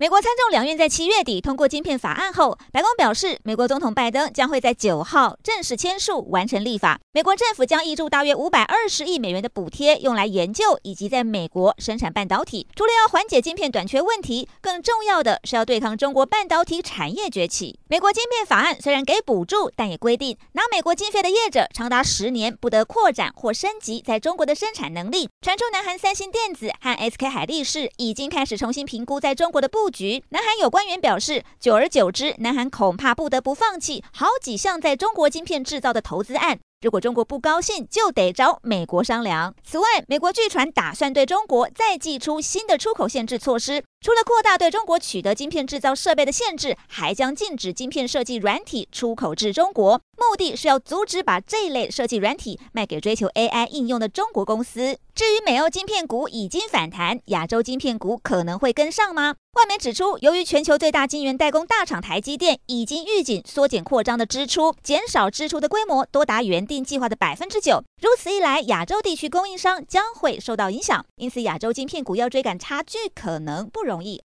美国参众两院在七月底通过晶片法案后，白宫表示，美国总统拜登将会在九号正式签署完成立法。美国政府将挹注大约五百二十亿美元的补贴，用来研究以及在美国生产半导体。除了要缓解晶片短缺问题，更重要的是要对抗中国半导体产业崛起。美国晶片法案虽然给补助，但也规定拿美国经费的业者长达十年不得扩展或升级在中国的生产能力。传出南韩三星电子和 SK 海力士已经开始重新评估在中国的局。南韩有官员表示，久而久之，南韩恐怕不得不放弃好几项在中国晶片制造的投资案。如果中国不高兴，就得找美国商量。此外，美国据传打算对中国再祭出新的出口限制措施，除了扩大对中国取得晶片制造设备的限制，还将禁止晶片设计软体出口至中国，目的是要阻止把这类设计软体卖给追求 AI 应用的中国公司。至于美欧晶片股已经反弹，亚洲晶片股可能会跟上吗？外媒指出，由于全球最大晶圆代工大厂台积电已经预警缩减扩张的支出，减少支出的规模多达原定计划的百分之九。如此一来，亚洲地区供应商将会受到影响，因此亚洲晶片股要追赶差距可能不容易。